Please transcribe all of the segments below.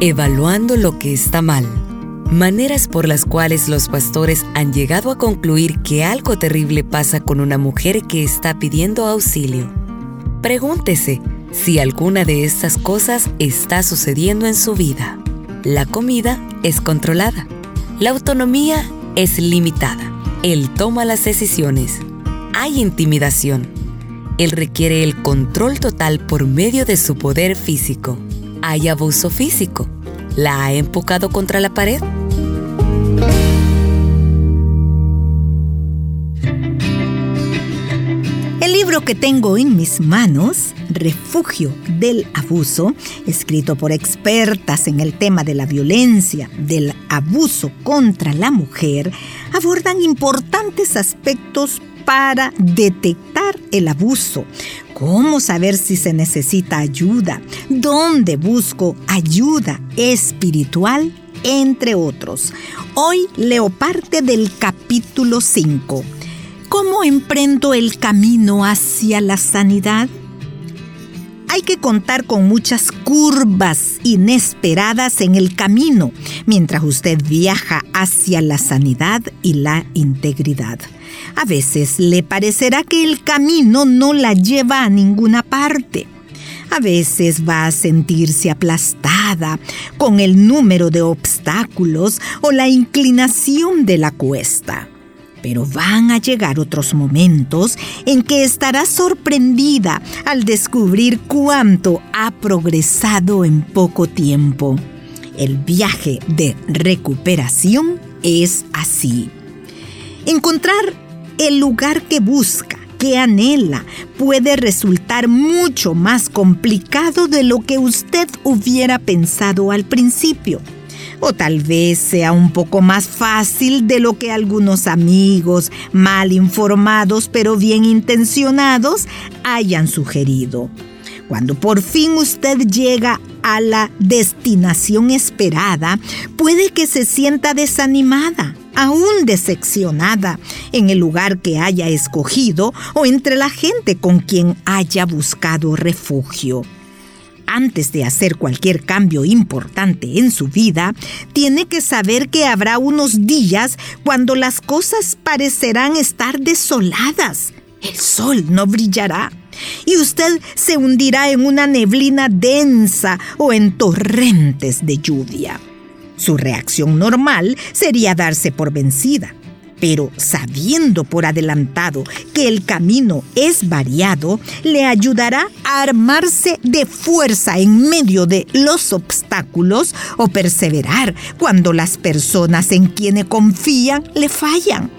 Evaluando lo que está mal. Maneras por las cuales los pastores han llegado a concluir que algo terrible pasa con una mujer que está pidiendo auxilio. Pregúntese si alguna de estas cosas está sucediendo en su vida. La comida es controlada. La autonomía es limitada. Él toma las decisiones. Hay intimidación. Él requiere el control total por medio de su poder físico. Hay abuso físico. ¿La ha empujado contra la pared? El libro que tengo en mis manos, Refugio del Abuso, escrito por expertas en el tema de la violencia, del abuso contra la mujer, abordan importantes aspectos para detectar el abuso. ¿Cómo saber si se necesita ayuda? ¿Dónde busco ayuda espiritual? Entre otros. Hoy leo parte del capítulo 5 ¿Cómo emprendo el camino hacia la sanidad? Hay que contar con muchas curvas inesperadas en el camino mientras usted viaja hacia la sanidad y la integridad. A veces le parecerá que el camino no la lleva a ninguna parte. A veces va a sentirse aplastada con el número de obstáculos o la inclinación de la cuesta. Pero van a llegar otros momentos en que estará sorprendida al descubrir cuánto ha progresado en poco tiempo. El viaje de recuperación es así. Encontrar el lugar que busca, que anhela, puede resultar mucho más complicado de lo que usted hubiera pensado al principio o tal vez sea un poco más fácil de lo que algunos amigos mal informados pero bien intencionados hayan sugerido. Cuando por fin usted llega a la destinación esperada, puede que se sienta desanimada, aún decepcionada en el lugar que haya escogido o entre la gente con quien haya buscado refugio antes de hacer cualquier cambio importante en su vida, tiene que saber que habrá unos días cuando las cosas parecerán estar desoladas. El sol no brillará y usted se hundirá en una neblina densa o en torrentes de lluvia. Su reacción normal sería darse por vencida pero sabiendo por adelantado que el camino es variado, le ayudará a armarse de fuerza en medio de los obstáculos o perseverar cuando las personas en quienes confían le fallan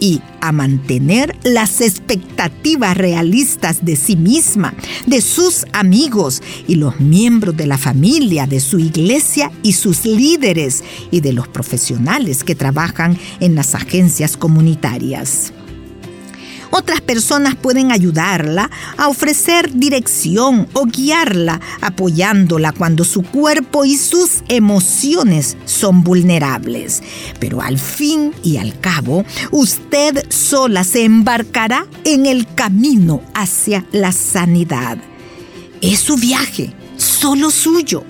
y a mantener las expectativas realistas de sí misma, de sus amigos y los miembros de la familia, de su iglesia y sus líderes y de los profesionales que trabajan en las agencias comunitarias. Otras personas pueden ayudarla a ofrecer dirección o guiarla, apoyándola cuando su cuerpo y sus emociones son vulnerables. Pero al fin y al cabo, usted sola se embarcará en el camino hacia la sanidad. Es su viaje, solo suyo.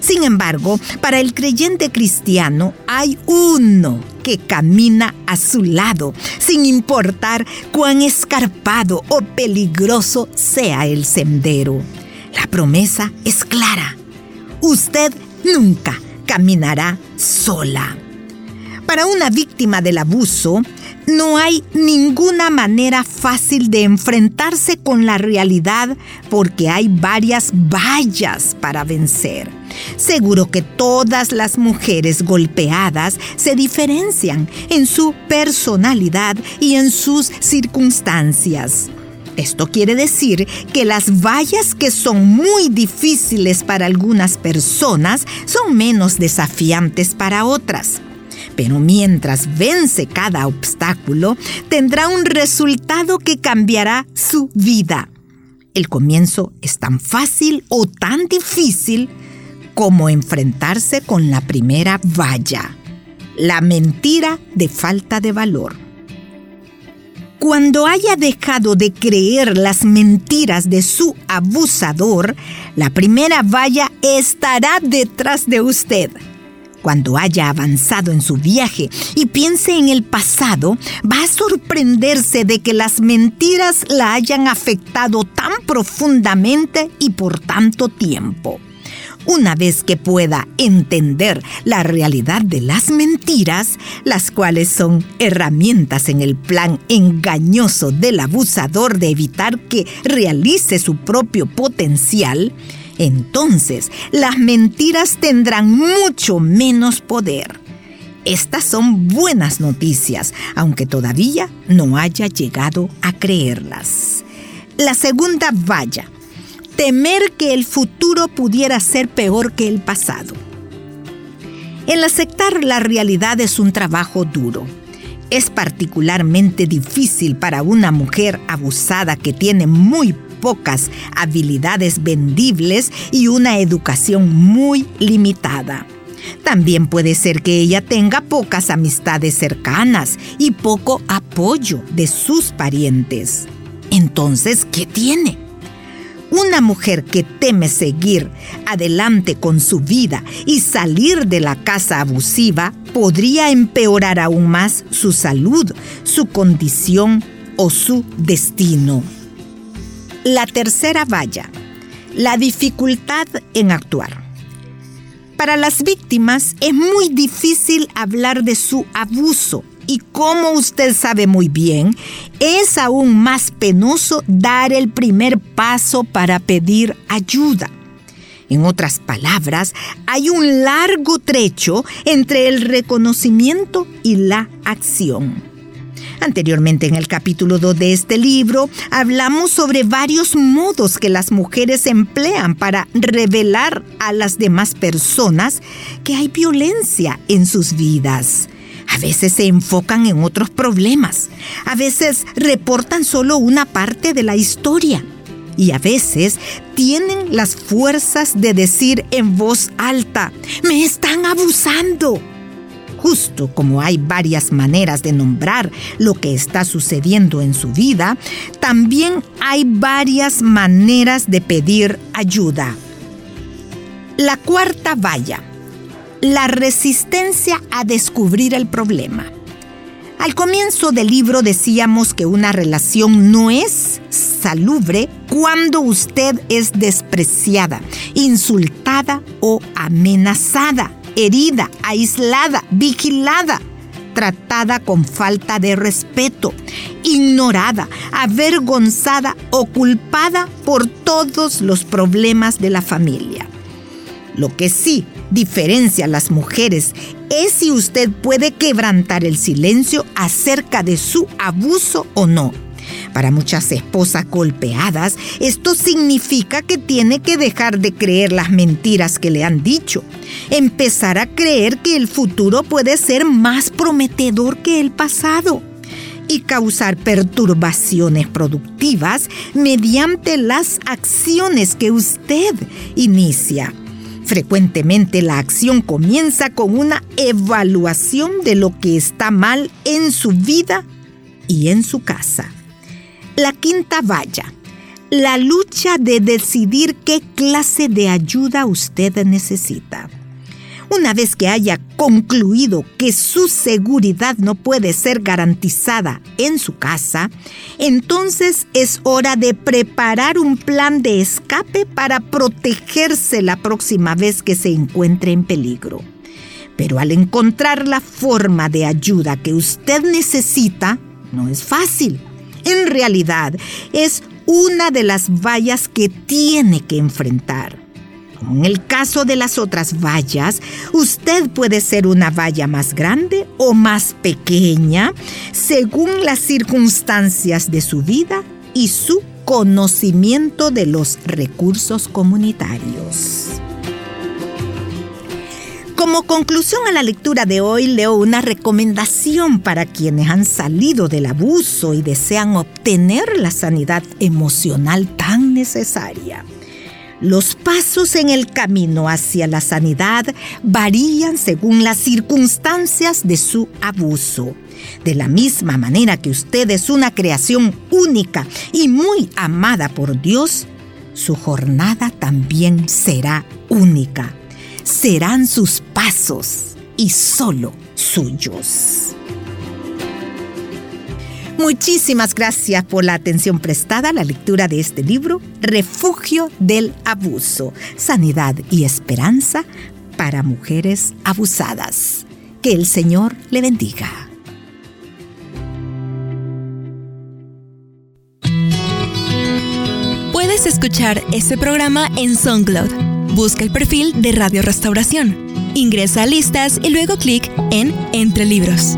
Sin embargo, para el creyente cristiano hay uno que camina a su lado, sin importar cuán escarpado o peligroso sea el sendero. La promesa es clara. Usted nunca caminará sola. Para una víctima del abuso, no hay ninguna manera fácil de enfrentarse con la realidad porque hay varias vallas para vencer. Seguro que todas las mujeres golpeadas se diferencian en su personalidad y en sus circunstancias. Esto quiere decir que las vallas que son muy difíciles para algunas personas son menos desafiantes para otras. Pero mientras vence cada obstáculo, tendrá un resultado que cambiará su vida. El comienzo es tan fácil o tan difícil como enfrentarse con la primera valla, la mentira de falta de valor. Cuando haya dejado de creer las mentiras de su abusador, la primera valla estará detrás de usted. Cuando haya avanzado en su viaje y piense en el pasado, va a sorprenderse de que las mentiras la hayan afectado tan profundamente y por tanto tiempo. Una vez que pueda entender la realidad de las mentiras, las cuales son herramientas en el plan engañoso del abusador de evitar que realice su propio potencial, entonces las mentiras tendrán mucho menos poder. Estas son buenas noticias, aunque todavía no haya llegado a creerlas. La segunda valla, temer que el futuro pudiera ser peor que el pasado. El aceptar la realidad es un trabajo duro. Es particularmente difícil para una mujer abusada que tiene muy pocas habilidades vendibles y una educación muy limitada. También puede ser que ella tenga pocas amistades cercanas y poco apoyo de sus parientes. Entonces, ¿qué tiene? Una mujer que teme seguir adelante con su vida y salir de la casa abusiva podría empeorar aún más su salud, su condición o su destino. La tercera valla, la dificultad en actuar. Para las víctimas es muy difícil hablar de su abuso y como usted sabe muy bien, es aún más penoso dar el primer paso para pedir ayuda. En otras palabras, hay un largo trecho entre el reconocimiento y la acción. Anteriormente en el capítulo 2 de este libro hablamos sobre varios modos que las mujeres emplean para revelar a las demás personas que hay violencia en sus vidas. A veces se enfocan en otros problemas, a veces reportan solo una parte de la historia. Y a veces tienen las fuerzas de decir en voz alta, me están abusando Justo como hay varias maneras de nombrar lo que está sucediendo en su vida, también hay varias maneras de pedir ayuda. La cuarta valla, la resistencia a descubrir el problema. Al comienzo del libro decíamos que una relación no es salubre cuando usted es despreciada, insultada o amenazada herida, aislada, vigilada, tratada con falta de respeto, ignorada, avergonzada o culpada por todos los problemas de la familia. Lo que sí diferencia a las mujeres es si usted puede quebrantar el silencio acerca de su abuso o no. Para muchas esposas golpeadas, esto significa que tiene que dejar de creer las mentiras que le han dicho, empezar a creer que el futuro puede ser más prometedor que el pasado y causar perturbaciones productivas mediante las acciones que usted inicia. Frecuentemente la acción comienza con una evaluación de lo que está mal en su vida y en su casa. La quinta valla, la lucha de decidir qué clase de ayuda usted necesita. Una vez que haya concluido que su seguridad no puede ser garantizada en su casa, entonces es hora de preparar un plan de escape para protegerse la próxima vez que se encuentre en peligro. Pero al encontrar la forma de ayuda que usted necesita, no es fácil en realidad es una de las vallas que tiene que enfrentar. Como en el caso de las otras vallas, usted puede ser una valla más grande o más pequeña según las circunstancias de su vida y su conocimiento de los recursos comunitarios. Como conclusión a la lectura de hoy, leo una recomendación para quienes han salido del abuso y desean obtener la sanidad emocional tan necesaria. Los pasos en el camino hacia la sanidad varían según las circunstancias de su abuso. De la misma manera que usted es una creación única y muy amada por Dios, su jornada también será única. Serán sus pasos y solo suyos. Muchísimas gracias por la atención prestada a la lectura de este libro, Refugio del Abuso, Sanidad y Esperanza para Mujeres Abusadas. Que el Señor le bendiga. Puedes escuchar este programa en SoundCloud. Busca el perfil de Radio Restauración. Ingresa a listas y luego clic en Entre Libros.